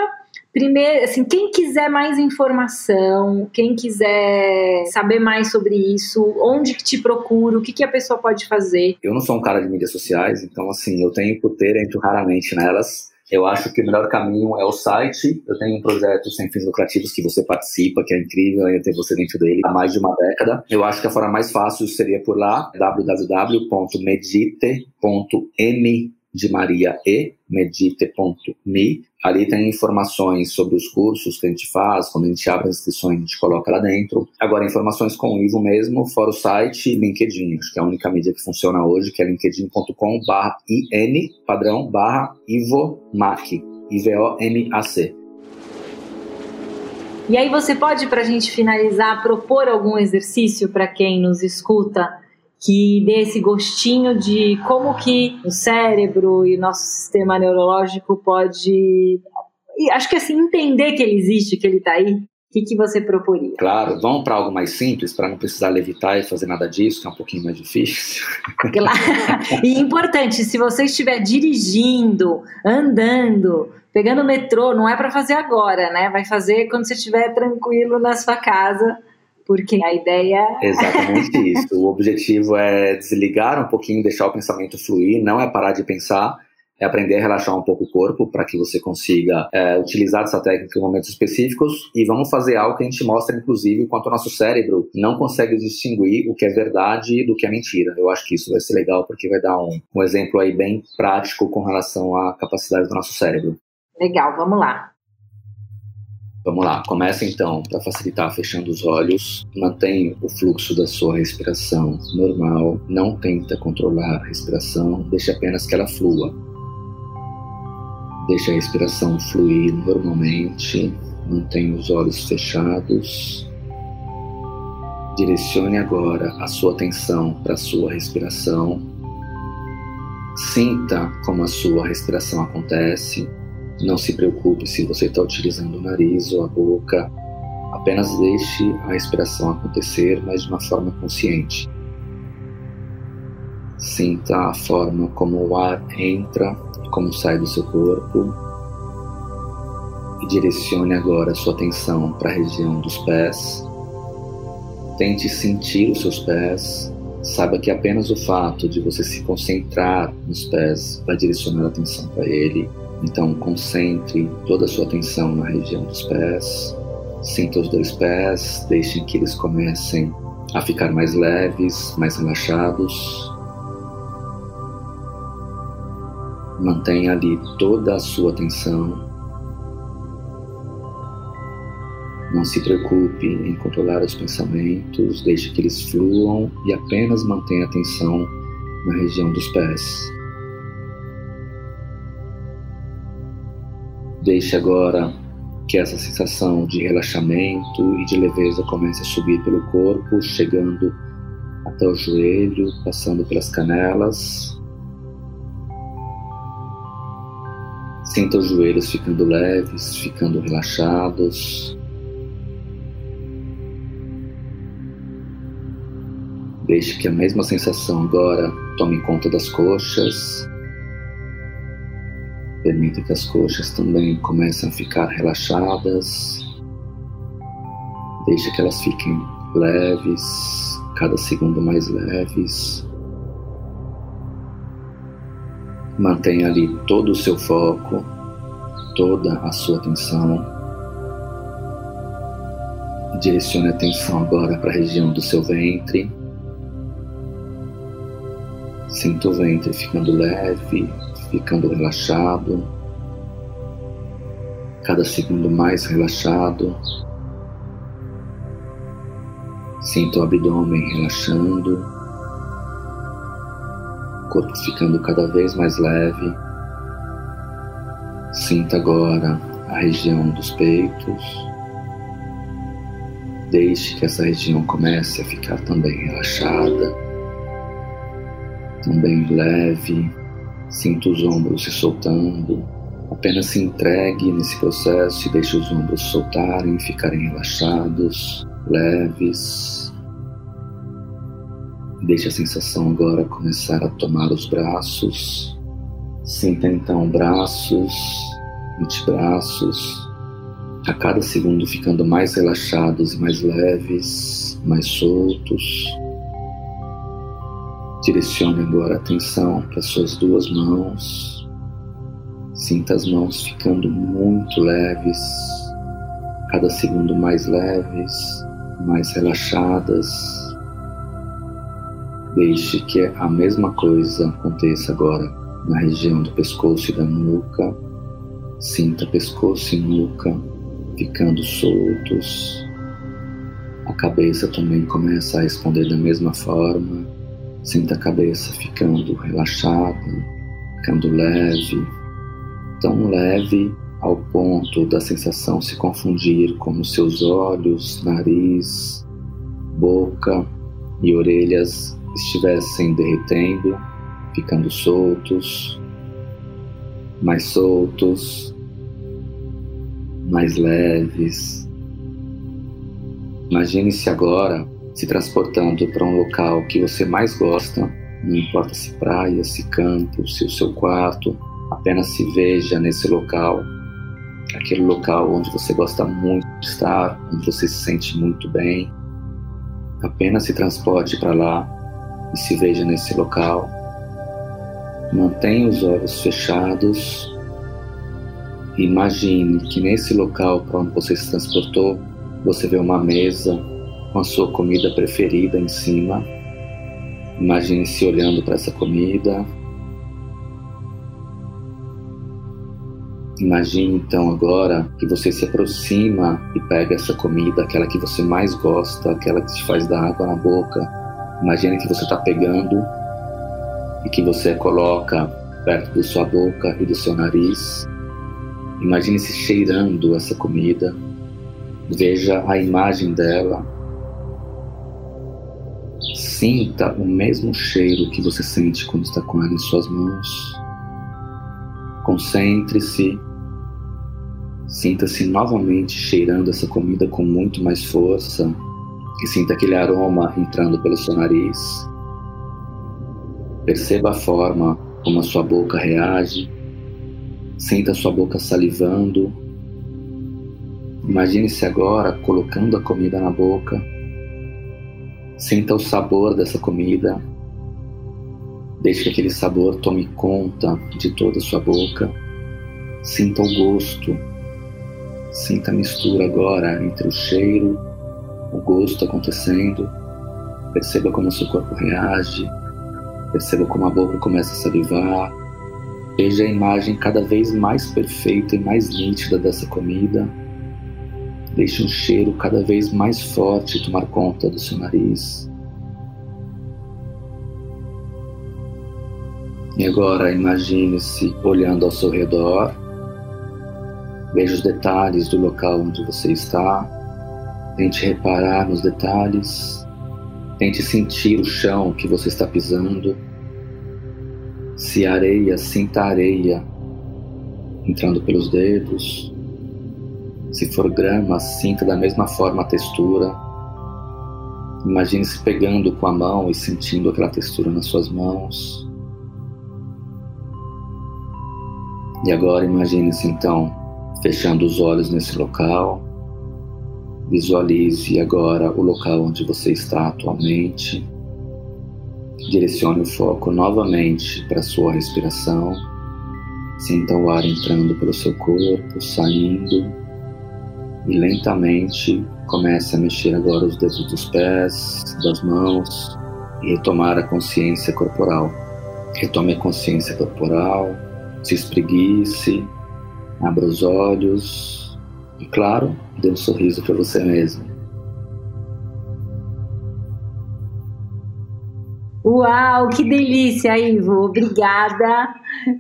Primeiro, assim, quem quiser mais informação, quem quiser saber mais sobre isso, onde que te procura, o que, que a pessoa pode fazer? Eu não sou um cara de mídias sociais, então, assim, eu tenho ter, entro raramente nelas. Eu acho que o melhor caminho é o site. Eu tenho um projeto sem fins lucrativos que você participa, que é incrível eu ter você dentro dele há mais de uma década. Eu acho que a forma mais fácil seria por lá, www.medite.m de Maria e medite.me. Ali tem informações sobre os cursos que a gente faz, quando a gente abre as inscrições, a gente coloca lá dentro. Agora, informações com o Ivo mesmo, fora o site e LinkedIn, acho que é a única mídia que funciona hoje, que é linkedin.com barra IN, padrão, barra Ivo Mac, I-V-O-M-A-C. E aí você pode, para a gente finalizar, propor algum exercício para quem nos escuta que dê esse gostinho de como que o cérebro e o nosso sistema neurológico pode, acho que assim, entender que ele existe, que ele está aí. O que, que você proporia? Claro, vamos para algo mais simples, para não precisar levitar e fazer nada disso, que é um pouquinho mais difícil. Claro. E importante, se você estiver dirigindo, andando, pegando o metrô, não é para fazer agora, né? Vai fazer quando você estiver tranquilo na sua casa, porque a ideia. Exatamente isso. O objetivo é desligar um pouquinho, deixar o pensamento fluir, não é parar de pensar, é aprender a relaxar um pouco o corpo para que você consiga é, utilizar essa técnica em momentos específicos e vamos fazer algo que a gente mostra, inclusive, quanto o nosso cérebro não consegue distinguir o que é verdade do que é mentira. Eu acho que isso vai ser legal porque vai dar um, um exemplo aí bem prático com relação à capacidade do nosso cérebro. Legal, vamos lá. Vamos lá, começa então, para facilitar, fechando os olhos. Mantenha o fluxo da sua respiração normal. Não tenta controlar a respiração, deixe apenas que ela flua. Deixe a respiração fluir normalmente. Mantenha os olhos fechados Direcione agora a sua atenção para a sua respiração. Sinta como a sua respiração acontece. Não se preocupe se você está utilizando o nariz ou a boca. Apenas deixe a respiração acontecer, mas de uma forma consciente. Sinta a forma como o ar entra como sai do seu corpo. E direcione agora a sua atenção para a região dos pés. Tente sentir os seus pés. Saiba que apenas o fato de você se concentrar nos pés vai direcionar a atenção para ele. Então, concentre toda a sua atenção na região dos pés. Sinta os dois pés, deixem que eles comecem a ficar mais leves, mais relaxados. Mantenha ali toda a sua atenção Não se preocupe em controlar os pensamentos, deixe que eles fluam e apenas mantenha atenção na região dos pés. Deixe agora que essa sensação de relaxamento e de leveza comece a subir pelo corpo, chegando até o joelho, passando pelas canelas. Sinta os joelhos ficando leves, ficando relaxados. Deixe que a mesma sensação agora tome conta das coxas. Permita que as coxas também comecem a ficar relaxadas. Deixe que elas fiquem leves, cada segundo mais leves. Mantenha ali todo o seu foco, toda a sua atenção. Direcione a atenção agora para a região do seu ventre. Sinta o ventre ficando leve, ficando relaxado, cada segundo mais relaxado. Sinta o abdômen relaxando, o corpo ficando cada vez mais leve. Sinta agora a região dos peitos. Deixe que essa região comece a ficar também relaxada também leve, sinta os ombros se soltando. Apenas se entregue nesse processo e deixe os ombros soltarem, ficarem relaxados, leves. Deixe a sensação agora começar a tomar os braços. Sinta então braços, antebraços, a cada segundo ficando mais relaxados e mais leves, mais soltos. Direcione agora a atenção para suas duas mãos. Sinta as mãos ficando muito leves, cada segundo mais leves, mais relaxadas. Deixe que a mesma coisa aconteça agora na região do pescoço e da nuca. Sinta pescoço e nuca ficando soltos. A cabeça também começa a responder da mesma forma. Sinta a cabeça ficando relaxada, ficando leve, tão leve ao ponto da sensação se confundir com os seus olhos, nariz, boca e orelhas estivessem derretendo, ficando soltos, mais soltos, mais leves. Imagine-se agora se transportando para um local que você mais gosta, não importa se praia, se campo, se o seu quarto, apenas se veja nesse local, aquele local onde você gosta muito de estar, onde você se sente muito bem. Apenas se transporte para lá e se veja nesse local. Mantenha os olhos fechados. Imagine que nesse local para onde você se transportou, você vê uma mesa com a sua comida preferida em cima. Imagine-se olhando para essa comida. Imagine então agora que você se aproxima e pega essa comida, aquela que você mais gosta, aquela que te faz dar água na boca. Imagine que você está pegando e que você coloca perto da sua boca e do seu nariz. Imagine-se cheirando essa comida. Veja a imagem dela Sinta o mesmo cheiro que você sente quando está com ela em suas mãos. Concentre-se. Sinta-se novamente cheirando essa comida com muito mais força e sinta aquele aroma entrando pelo seu nariz. Perceba a forma como a sua boca reage. Sinta a sua boca salivando. Imagine-se agora colocando a comida na boca. Sinta o sabor dessa comida. Deixe que aquele sabor tome conta de toda a sua boca. Sinta o gosto. Sinta a mistura agora entre o cheiro, o gosto acontecendo. Perceba como o seu corpo reage. Perceba como a boca começa a salivar. Veja a imagem cada vez mais perfeita e mais nítida dessa comida. Deixe um cheiro cada vez mais forte tomar conta do seu nariz. E agora imagine-se olhando ao seu redor. Veja os detalhes do local onde você está. Tente reparar nos detalhes. Tente sentir o chão que você está pisando. Se areia, sinta areia entrando pelos dedos. Se for grama, sinta da mesma forma a textura. Imagine-se pegando com a mão e sentindo aquela textura nas suas mãos. E agora imagine-se então fechando os olhos nesse local Visualize agora o local onde você está atualmente. Direcione o foco novamente para a sua respiração. Sinta o ar entrando pelo seu corpo, saindo. E lentamente comece a mexer agora os dedos dos pés, das mãos e retomar a consciência corporal. Retome a consciência corporal, se espreguice, abra os olhos e claro, dê um sorriso para você mesmo. Uau, que delícia, Ivo! Obrigada!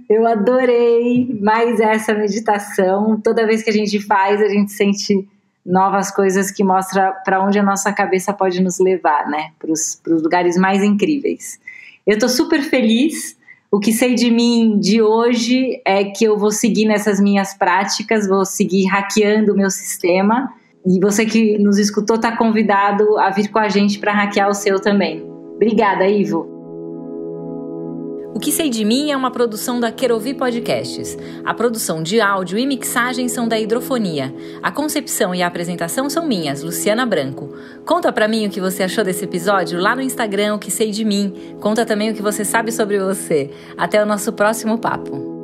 Eu adorei mais essa meditação. Toda vez que a gente faz, a gente sente novas coisas que mostra para onde a nossa cabeça pode nos levar, né? Para os lugares mais incríveis. Eu estou super feliz o que sei de mim de hoje é que eu vou seguir nessas minhas práticas, vou seguir hackeando o meu sistema. E você que nos escutou está convidado a vir com a gente para hackear o seu também. Obrigada, Ivo. O que sei de mim é uma produção da Querovi Podcasts. A produção de áudio e mixagem são da Hidrofonia. A concepção e a apresentação são minhas, Luciana Branco. Conta pra mim o que você achou desse episódio lá no Instagram, o que sei de mim. Conta também o que você sabe sobre você. Até o nosso próximo papo.